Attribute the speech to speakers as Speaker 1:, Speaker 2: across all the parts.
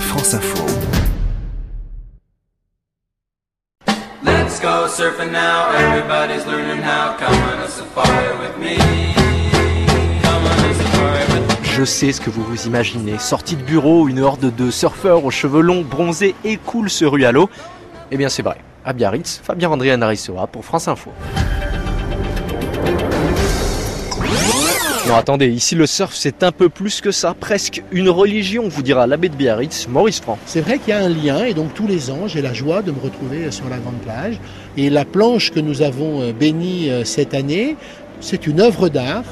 Speaker 1: France Info.
Speaker 2: Let's go surfing now. Everybody's learning how. Come on a safari with me. Come on a safari with me.
Speaker 3: Je sais ce que vous vous imaginez. Sortie de bureau, une horde de surfeurs aux cheveux longs, bronzés et cool ce rue à l'eau. Eh bien c'est vrai. À Biarritz, Fabien André Anarissoa pour France Info. Non attendez, ici le surf c'est un peu plus que ça, presque une religion, vous dira l'abbé de Biarritz, Maurice Franc.
Speaker 4: C'est vrai qu'il y a un lien et donc tous les ans j'ai la joie de me retrouver sur la grande plage. Et la planche que nous avons euh, bénie euh, cette année, c'est une œuvre d'art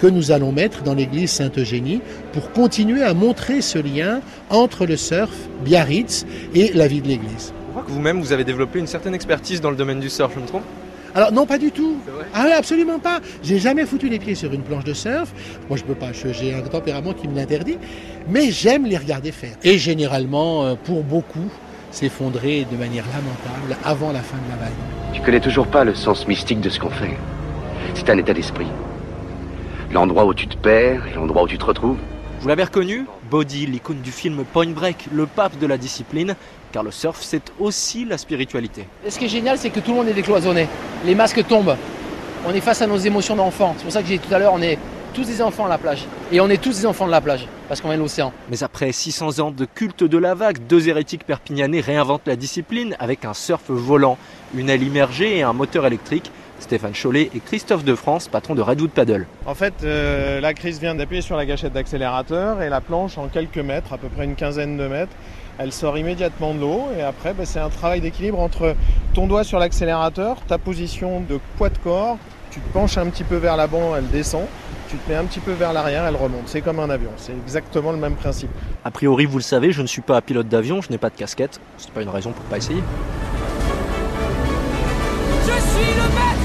Speaker 4: que nous allons mettre dans l'église Sainte-Eugénie pour continuer à montrer ce lien entre le surf, Biarritz et la vie de l'église.
Speaker 3: Je crois que vous-même vous avez développé une certaine expertise dans le domaine du surf, je me trompe?
Speaker 4: Alors non, pas du tout. Ah ouais, absolument pas. J'ai jamais foutu les pieds sur une planche de surf. Moi, je peux pas. J'ai un tempérament qui me l'interdit. Mais j'aime les regarder faire. Et généralement, euh, pour beaucoup, s'effondrer de manière lamentable avant la fin de la vague.
Speaker 5: Tu connais toujours pas le sens mystique de ce qu'on fait. C'est un état d'esprit. L'endroit où tu te perds et l'endroit où tu te retrouves.
Speaker 3: Vous l'avez reconnu Body, l'icône du film Point Break, le pape de la discipline, car le surf c'est aussi la spiritualité.
Speaker 6: Et ce qui est génial, c'est que tout le monde est décloisonné. Les masques tombent. On est face à nos émotions d'enfants. C'est pour ça que j'ai dit tout à l'heure, on est tous des enfants à la plage. Et on est tous des enfants de la plage, parce qu'on vient de l'océan.
Speaker 3: Mais après 600 ans de culte de la vague, deux hérétiques perpignanais réinventent la discipline avec un surf volant, une aile immergée et un moteur électrique. Stéphane Chollet et Christophe de France, patron de Redwood Paddle.
Speaker 7: En fait, euh, la crise vient d'appuyer sur la gâchette d'accélérateur et la planche, en quelques mètres, à peu près une quinzaine de mètres, elle sort immédiatement de l'eau. Et après, bah, c'est un travail d'équilibre entre ton doigt sur l'accélérateur, ta position de poids de corps, tu te penches un petit peu vers l'avant, elle descend, tu te mets un petit peu vers l'arrière, elle remonte. C'est comme un avion, c'est exactement le même principe.
Speaker 3: A priori, vous le savez, je ne suis pas pilote d'avion, je n'ai pas de casquette. C'est pas une raison pour pas essayer.
Speaker 2: Je suis le maître